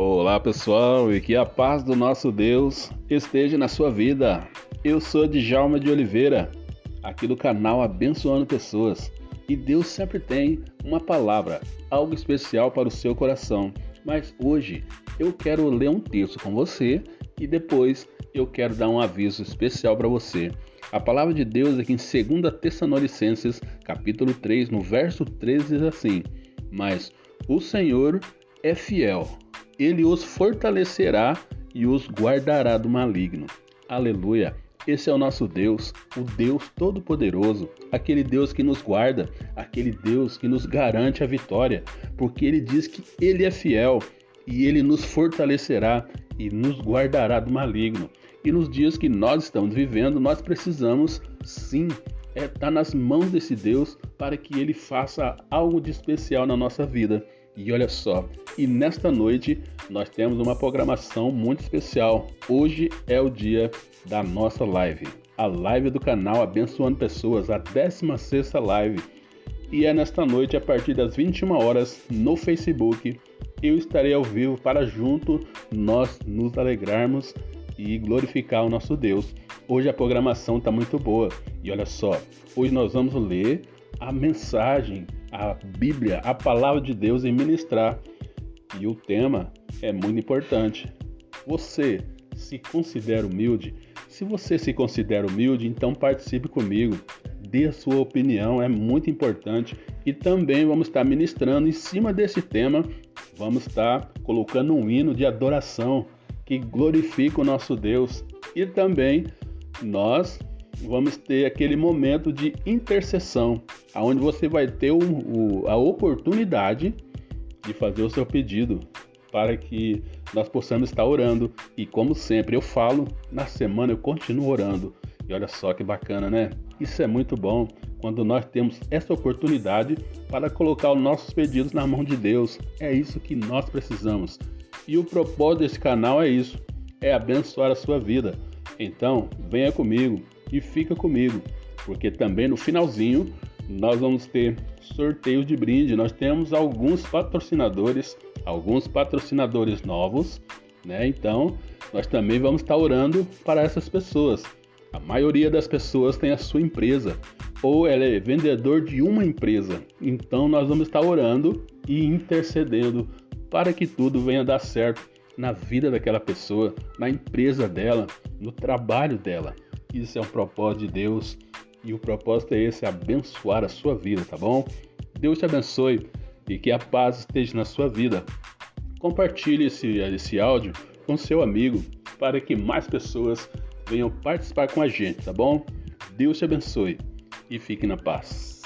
Olá pessoal e que a paz do nosso Deus esteja na sua vida. Eu sou Djalma de Oliveira, aqui do canal Abençoando Pessoas. E Deus sempre tem uma palavra, algo especial para o seu coração. Mas hoje eu quero ler um texto com você e depois eu quero dar um aviso especial para você. A palavra de Deus aqui em 2 Tessalonicenses, capítulo 3, no verso 13 diz assim: "Mas o Senhor é fiel ele os fortalecerá e os guardará do maligno. Aleluia! Esse é o nosso Deus, o Deus Todo-Poderoso, aquele Deus que nos guarda, aquele Deus que nos garante a vitória, porque ele diz que ele é fiel e ele nos fortalecerá e nos guardará do maligno. E nos dias que nós estamos vivendo, nós precisamos sim é estar tá nas mãos desse Deus para que ele faça algo de especial na nossa vida. E olha só, e nesta noite nós temos uma programação muito especial. Hoje é o dia da nossa live, a live do canal Abençoando Pessoas, a 16 live. E é nesta noite, a partir das 21 horas, no Facebook, eu estarei ao vivo para junto nós nos alegrarmos e glorificar o nosso Deus. Hoje a programação está muito boa. E olha só, hoje nós vamos ler a mensagem, a Bíblia, a palavra de Deus e ministrar. E o tema é muito importante. Você se considera humilde? Se você se considera humilde, então participe comigo. Dê sua opinião, é muito importante. E também vamos estar ministrando em cima desse tema. Vamos estar colocando um hino de adoração que glorifica o nosso Deus. E também nós vamos ter aquele momento de intercessão, aonde você vai ter o, o, a oportunidade de fazer o seu pedido para que nós possamos estar orando. E como sempre eu falo, na semana eu continuo orando. E olha só que bacana, né? Isso é muito bom quando nós temos essa oportunidade para colocar os nossos pedidos na mão de Deus. É isso que nós precisamos. E o propósito desse canal é isso: é abençoar a sua vida. Então, venha comigo, e fica comigo, porque também no finalzinho nós vamos ter sorteio de brinde. Nós temos alguns patrocinadores, alguns patrocinadores novos, né? Então, nós também vamos estar orando para essas pessoas. A maioria das pessoas tem a sua empresa ou ela é vendedor de uma empresa. Então, nós vamos estar orando e intercedendo para que tudo venha dar certo na vida daquela pessoa, na empresa dela, no trabalho dela. Isso é um propósito de Deus e o propósito é esse: abençoar a sua vida, tá bom? Deus te abençoe e que a paz esteja na sua vida. Compartilhe esse, esse áudio com seu amigo para que mais pessoas venham participar com a gente, tá bom? Deus te abençoe e fique na paz.